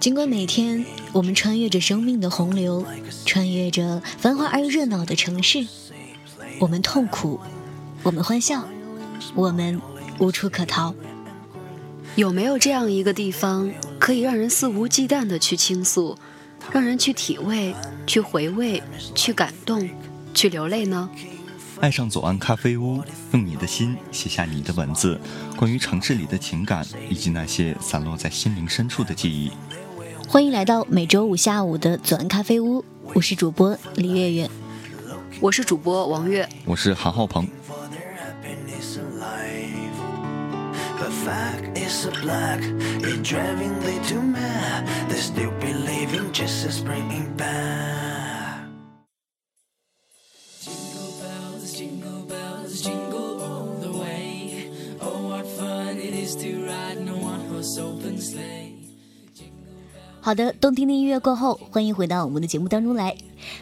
尽管每天我们穿越着生命的洪流，穿越着繁华而又热闹的城市，我们痛苦，我们欢笑，我们无处可逃。有没有这样一个地方，可以让人肆无忌惮地去倾诉，让人去体味、去回味、去感动、去流泪呢？爱上左岸咖啡屋，用你的心写下你的文字，关于城市里的情感，以及那些散落在心灵深处的记忆。欢迎来到每周五下午的左岸咖啡屋，我是主播李月月，我是主播王月，我是韩浩鹏。好的，动听的音乐过后，欢迎回到我们的节目当中来。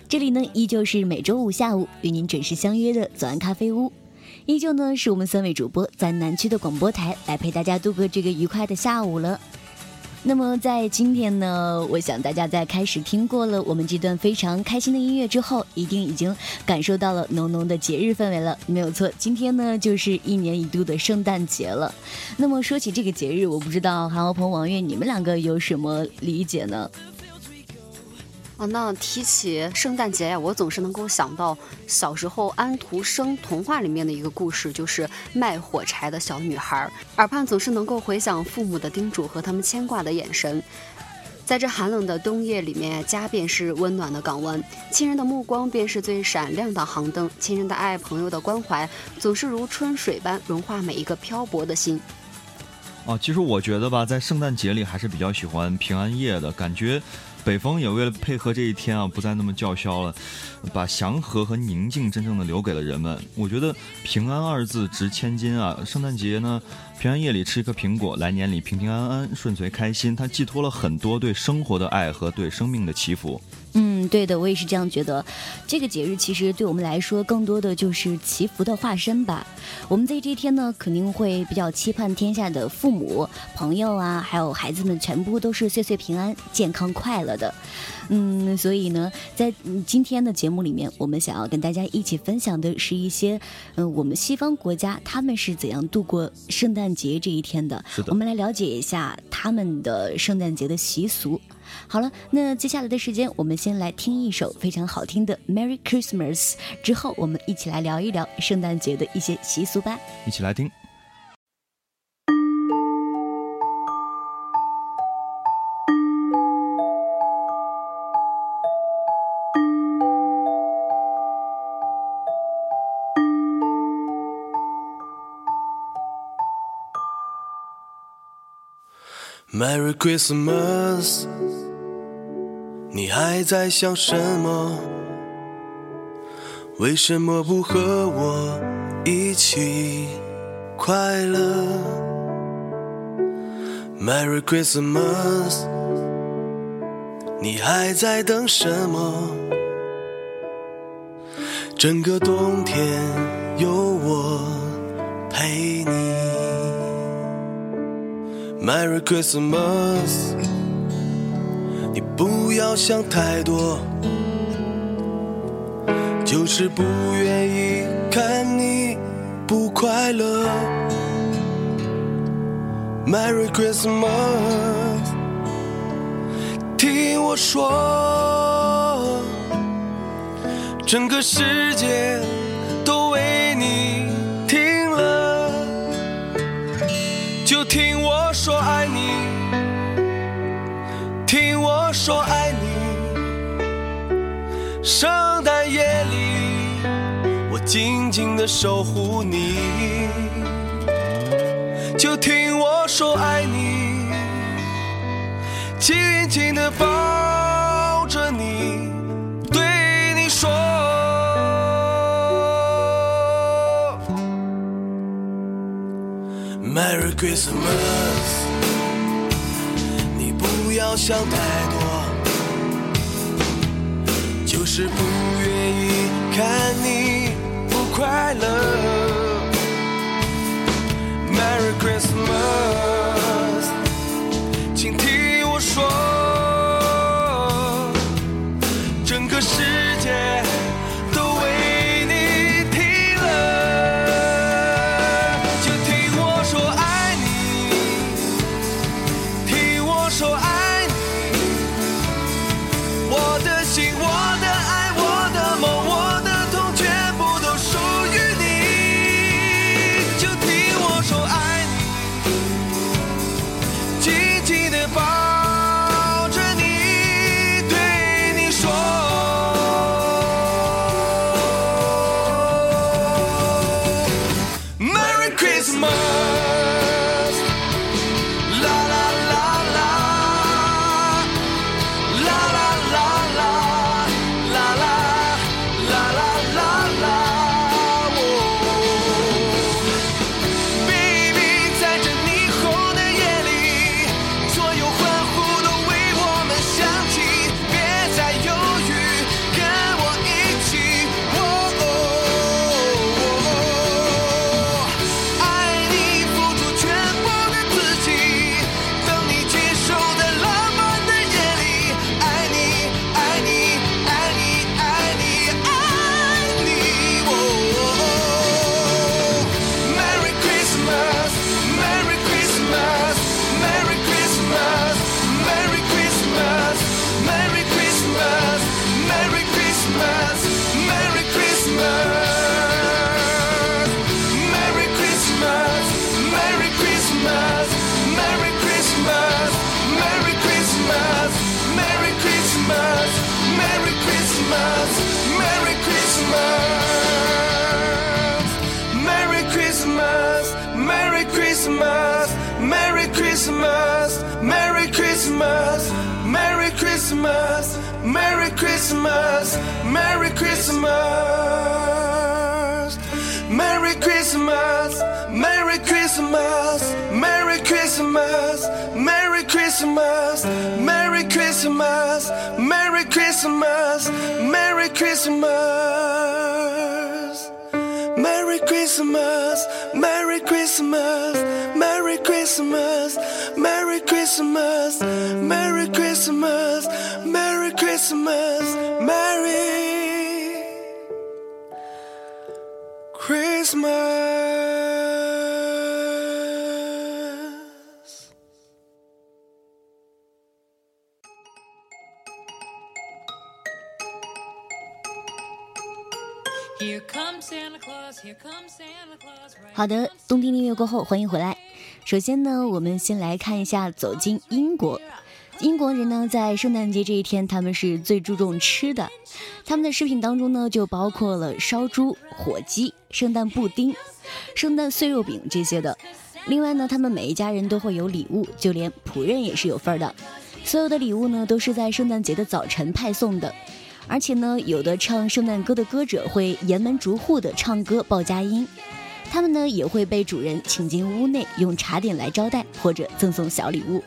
这里呢，依旧是每周五下午与您准时相约的左岸咖啡屋，依旧呢是我们三位主播在南区的广播台来陪大家度过这个愉快的下午了。那么在今天呢，我想大家在开始听过了我们这段非常开心的音乐之后，一定已经感受到了浓浓的节日氛围了。没有错，今天呢就是一年一度的圣诞节了。那么说起这个节日，我不知道韩欧鹏、王悦你们两个有什么理解呢？啊，那提起圣诞节呀，我总是能够想到小时候安徒生童话里面的一个故事，就是卖火柴的小女孩，耳畔总是能够回想父母的叮嘱和他们牵挂的眼神。在这寒冷的冬夜里面，家便是温暖的港湾，亲人的目光便是最闪亮的航灯，亲人的爱，朋友的关怀，总是如春水般融化每一个漂泊的心。哦，其实我觉得吧，在圣诞节里还是比较喜欢平安夜的感觉。北风也为了配合这一天啊，不再那么叫嚣了，把祥和和宁静真正的留给了人们。我觉得“平安”二字值千金啊！圣诞节呢，平安夜里吃一颗苹果，来年里平平安安、顺遂开心，它寄托了很多对生活的爱和对生命的祈福。嗯，对的，我也是这样觉得。这个节日其实对我们来说，更多的就是祈福的化身吧。我们在这一天呢，肯定会比较期盼天下的父母、朋友啊，还有孩子们，全部都是岁岁平安、健康快乐的。嗯，所以呢，在今天的节目里面，我们想要跟大家一起分享的是一些，嗯，我们西方国家他们是怎样度过圣诞节这一天的。我们来了解一下他们的圣诞节的习俗。好了，那接下来的时间，我们先来听一首非常好听的《Merry Christmas》，之后我们一起来聊一聊圣诞节的一些习俗吧。一起来听。Merry Christmas。你还在想什么？为什么不和我一起快乐？Merry Christmas，你还在等什么？整个冬天有我陪你。Merry Christmas。你不要想太多，就是不愿意看你不快乐。Merry Christmas，听我说，整个世界说爱你，圣诞夜里我静静的守护你。就听我说爱你，紧紧的抱着你，对你说，Merry Christmas 你。不要想太多，就是不愿意看你不快乐。Christmas, Merry Christmas, Merry Christmas. Merry Christmas, Merry Christmas, Merry Christmas, Merry Christmas, Merry Christmas, Merry Christmas, Merry Christmas. 好的，冬天音乐过后，欢迎回来。首先呢，我们先来看一下走进英国。英国人呢，在圣诞节这一天，他们是最注重吃的。他们的食品当中呢，就包括了烧猪、火鸡、圣诞布丁、圣诞碎肉饼这些的。另外呢，他们每一家人都会有礼物，就连仆人也是有份儿的。所有的礼物呢，都是在圣诞节的早晨派送的。而且呢，有的唱圣诞歌的歌者会沿门逐户的唱歌报佳音。他们呢也会被主人请进屋内，用茶点来招待，或者赠送小礼物。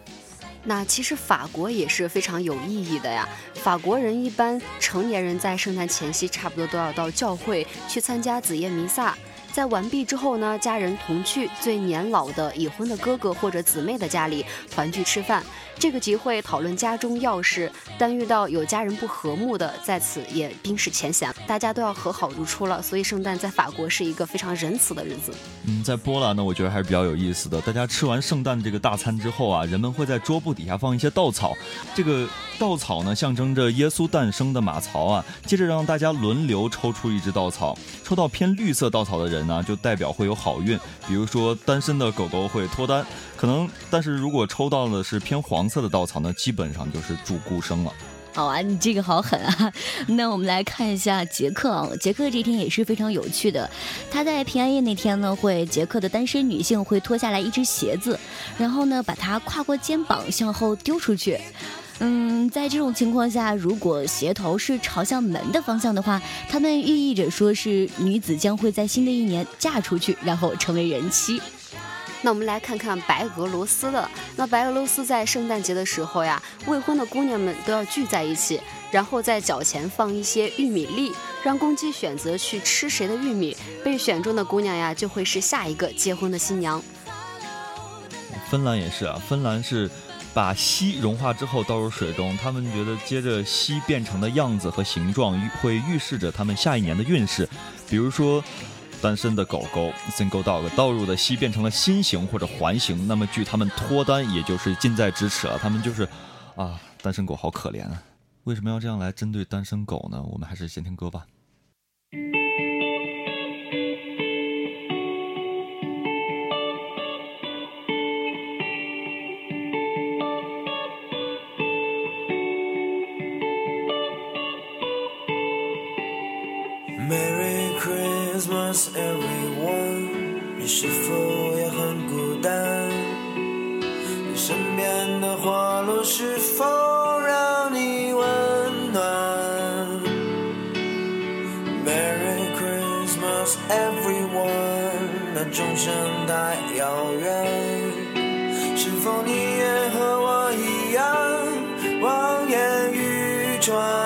那其实法国也是非常有意义的呀。法国人一般成年人在圣诞前夕差不多都要到教会去参加子夜弥撒，在完毕之后呢，家人同去最年老的已婚的哥哥或者姊妹的家里团聚吃饭。这个集会讨论家中要事，但遇到有家人不和睦的，在此也冰释前嫌，大家都要和好如初了。所以圣诞在法国是一个非常仁慈的日子。嗯，在波兰呢，我觉得还是比较有意思的。大家吃完圣诞这个大餐之后啊，人们会在桌布底下放一些稻草，这个稻草呢象征着耶稣诞生的马槽啊。接着让大家轮流抽出一只稻草，抽到偏绿色稻草的人呢，就代表会有好运。比如说单身的狗狗会脱单，可能，但是如果抽到的是偏黄色的稻草那，基本上就是祝孤生了。好啊，你这个好狠啊！那我们来看一下杰克啊，杰克这天也是非常有趣的。他在平安夜那天呢，会杰克的单身女性会脱下来一只鞋子，然后呢把它跨过肩膀向后丢出去。嗯，在这种情况下，如果鞋头是朝向门的方向的话，他们寓意着说是女子将会在新的一年嫁出去，然后成为人妻。那我们来看看白俄罗斯的。那白俄罗斯在圣诞节的时候呀，未婚的姑娘们都要聚在一起，然后在脚前放一些玉米粒，让公鸡选择去吃谁的玉米，被选中的姑娘呀，就会是下一个结婚的新娘。芬兰也是啊，芬兰是把锡融化之后倒入水中，他们觉得接着锡变成的样子和形状会预示着他们下一年的运势。比如说，单身的狗狗 （single dog） 倒入的锡变成了心形或者环形，那么距他们脱单也就是近在咫尺了。他们就是，啊，单身狗好可怜啊！为什么要这样来针对单身狗呢？我们还是先听歌吧。Merry Christmas, everyone！你是否也很孤单？你身边的花落是否让你温暖？Merry Christmas, everyone！那钟声太遥远，是否你也和我一样望眼欲穿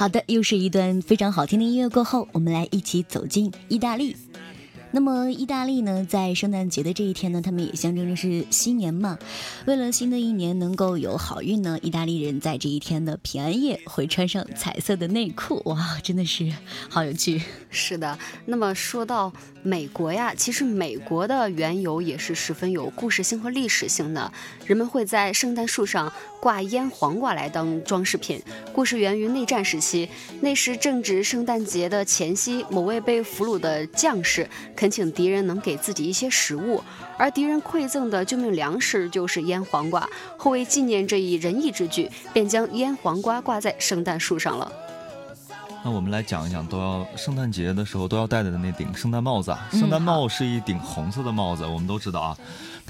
好的，又是一段非常好听的音乐过后，我们来一起走进意大利。那么，意大利呢，在圣诞节的这一天呢，他们也象征着是新年嘛。为了新的一年能够有好运呢，意大利人在这一天的平安夜会穿上彩色的内裤，哇，真的是好有趣。是的，那么说到美国呀，其实美国的缘由也是十分有故事性和历史性的。人们会在圣诞树上挂腌黄瓜来当装饰品。故事源于内战时期，那时正值圣诞节的前夕，某位被俘虏的将士恳请敌人能给自己一些食物，而敌人馈赠的救命粮食就是腌黄瓜。后为纪念这一仁义之举，便将腌黄瓜挂在圣诞树上了。那我们来讲一讲，都要圣诞节的时候都要戴的那顶圣诞帽子啊。嗯圣诞帽是一顶红色的帽子，我们都知道啊。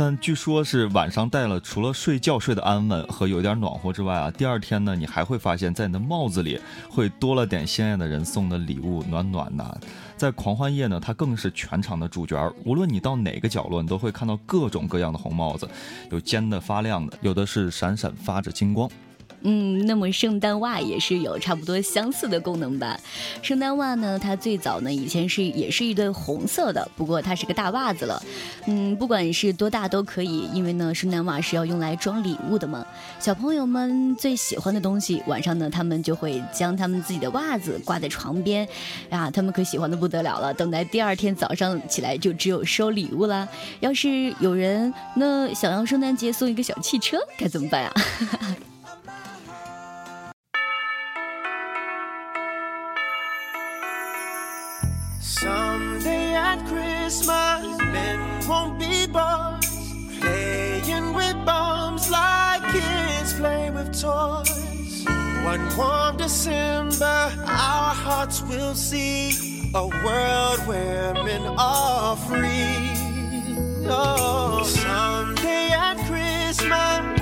但据说是晚上戴了，除了睡觉睡得安稳和有点暖和之外啊，第二天呢，你还会发现，在你的帽子里会多了点鲜艳的人送的礼物，暖暖的。在狂欢夜呢，它更是全场的主角。无论你到哪个角落，你都会看到各种各样的红帽子，有尖的发亮的，有的是闪闪发着金光。嗯，那么圣诞袜也是有差不多相似的功能吧？圣诞袜呢，它最早呢以前是也是一对红色的，不过它是个大袜子了。嗯，不管是多大都可以，因为呢，圣诞袜是要用来装礼物的嘛。小朋友们最喜欢的东西，晚上呢，他们就会将他们自己的袜子挂在床边，啊，他们可喜欢的不得了了。等待第二天早上起来，就只有收礼物啦。要是有人那想要圣诞节送一个小汽车，该怎么办啊？Someday at Christmas, men won't be boys, playing with bombs like kids play with toys. One warm December, our hearts will see a world where men are free. Oh, someday at Christmas,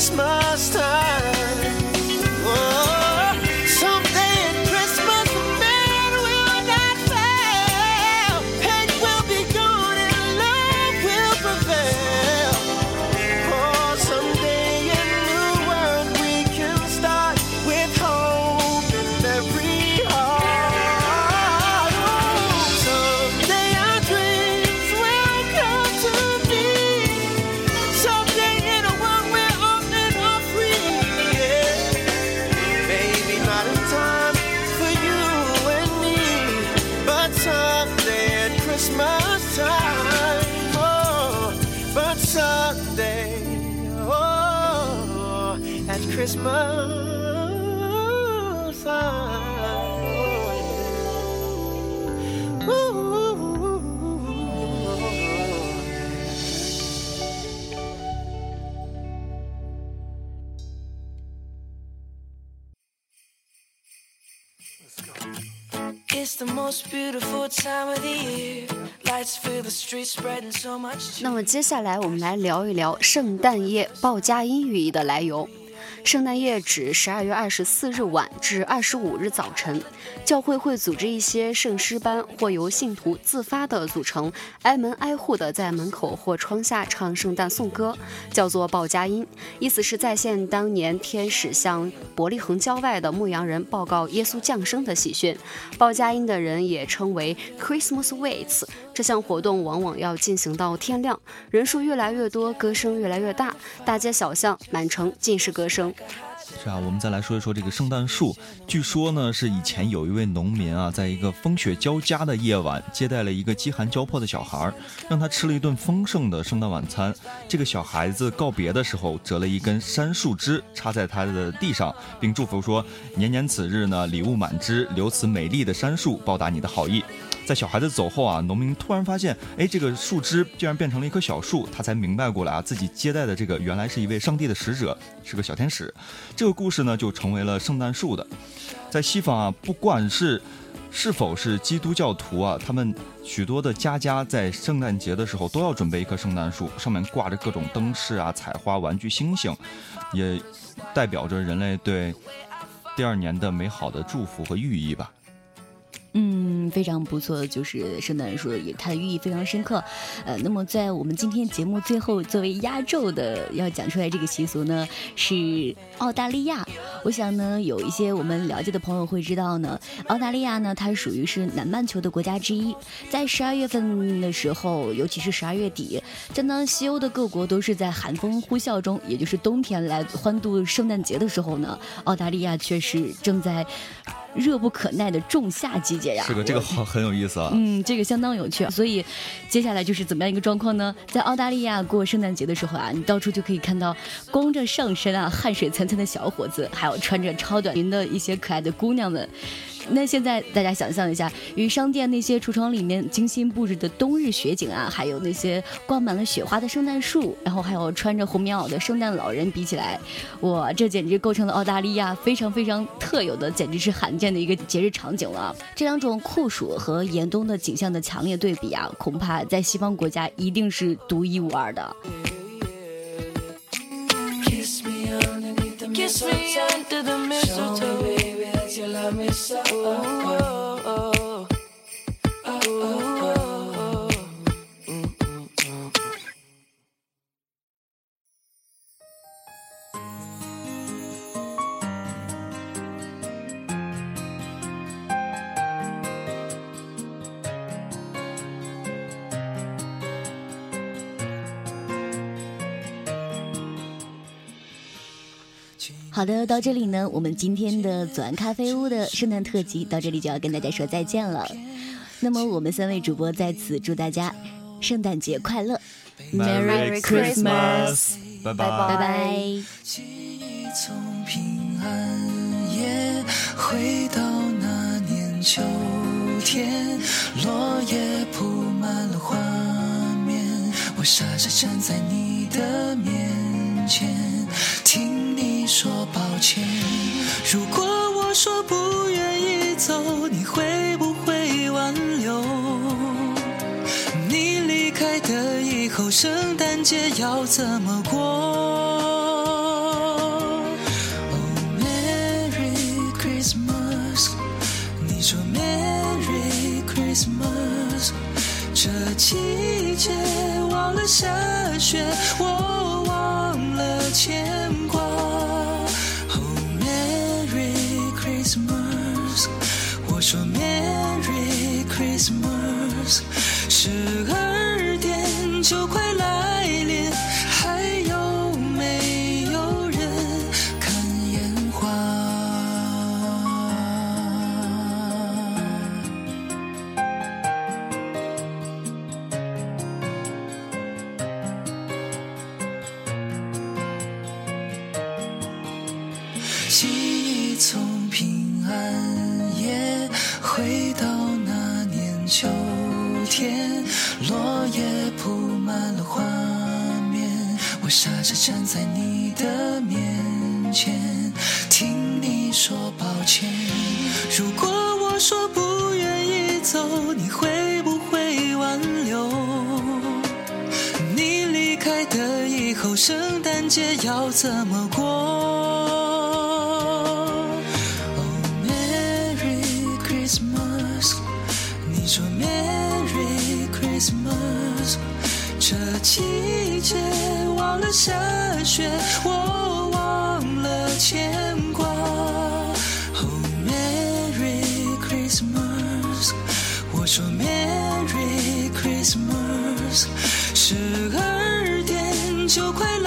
Christmas time. 那么接下来我们来聊一聊圣诞夜报佳音寓意的来由。圣诞夜指十二月二十四日晚至二十五日早晨，教会会组织一些圣诗班，或由信徒自发的组成，挨门挨户的在门口或窗下唱圣诞颂歌，叫做报佳音，意思是再现当年天使向伯利恒郊外的牧羊人报告耶稣降生的喜讯。报佳音的人也称为 Christmas Waits。这项活动往往要进行到天亮，人数越来越多，歌声越来越大，大街小巷满城尽是歌声。是啊，我们再来说一说这个圣诞树。据说呢，是以前有一位农民啊，在一个风雪交加的夜晚，接待了一个饥寒交迫的小孩儿，让他吃了一顿丰盛的圣诞晚餐。这个小孩子告别的时候，折了一根杉树枝插在他的地上，并祝福说：“年年此日呢，礼物满枝，留此美丽的杉树报答你的好意。”在小孩子走后啊，农民突然发现，哎，这个树枝竟然变成了一棵小树，他才明白过来啊，自己接待的这个原来是一位上帝的使者，是个小天使。这个故事呢，就成为了圣诞树的。在西方啊，不管是是否是基督教徒啊，他们许多的家家在圣诞节的时候都要准备一棵圣诞树，上面挂着各种灯饰啊、彩花、玩具、星星，也代表着人类对第二年的美好的祝福和寓意吧。嗯，非常不错，就是圣诞树也它的寓意非常深刻。呃，那么在我们今天节目最后作为压轴的要讲出来这个习俗呢，是澳大利亚。我想呢，有一些我们了解的朋友会知道呢，澳大利亚呢，它属于是南半球的国家之一。在十二月份的时候，尤其是十二月底，正当西欧的各国都是在寒风呼啸中，也就是冬天来欢度圣诞节的时候呢，澳大利亚却是正在热不可耐的仲夏季节呀。是个这个好 很有意思啊。嗯，这个相当有趣。所以，接下来就是怎么样一个状况呢？在澳大利亚过圣诞节的时候啊，你到处就可以看到光着上身啊、汗水涔涔的小伙子，还有穿着超短裙的一些可爱的姑娘们。那现在大家想象一下，与商店那些橱窗里面精心布置的冬日雪景啊，还有那些挂满了雪花的圣诞树，然后还有穿着红棉袄的圣诞老人比起来，哇，这简直构成了澳大利亚非常非常特有的，简直是罕见的一个节日场景了。这两种酷暑和严冬的景象的强烈对比啊，恐怕在西方国家一定是独一无二的。Kiss me underneath kiss me under the mistletoe me so. Oh, 好的，到这里呢，我们今天的左岸咖啡屋的圣诞特辑到这里就要跟大家说再见了。那么我们三位主播在此祝大家圣诞节快乐 Merry Christmas 拜拜拜拜拜。记忆从平安夜回到那年秋天，落叶铺满了画面，我傻傻站在你的面前，听你说抱歉。如果我说不愿意走，你会不会挽留？你离开的以后，圣诞节要怎么过？Oh Merry Christmas，你说 Merry Christmas，这季节忘了下雪，我忘了牵十二点就快来临，还有没有人看烟花？记忆从平安夜回到那年秋傻傻站在你的面前，听你说抱歉。如果我说不愿意走，你会不会挽留？你离开的以后，圣诞节要怎么过？季节忘了下雪，我忘了牵挂。Oh Merry Christmas，我说 Merry Christmas，十二点就快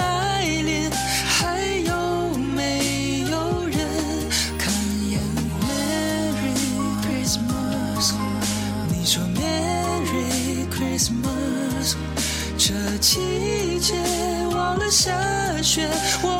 下雪，我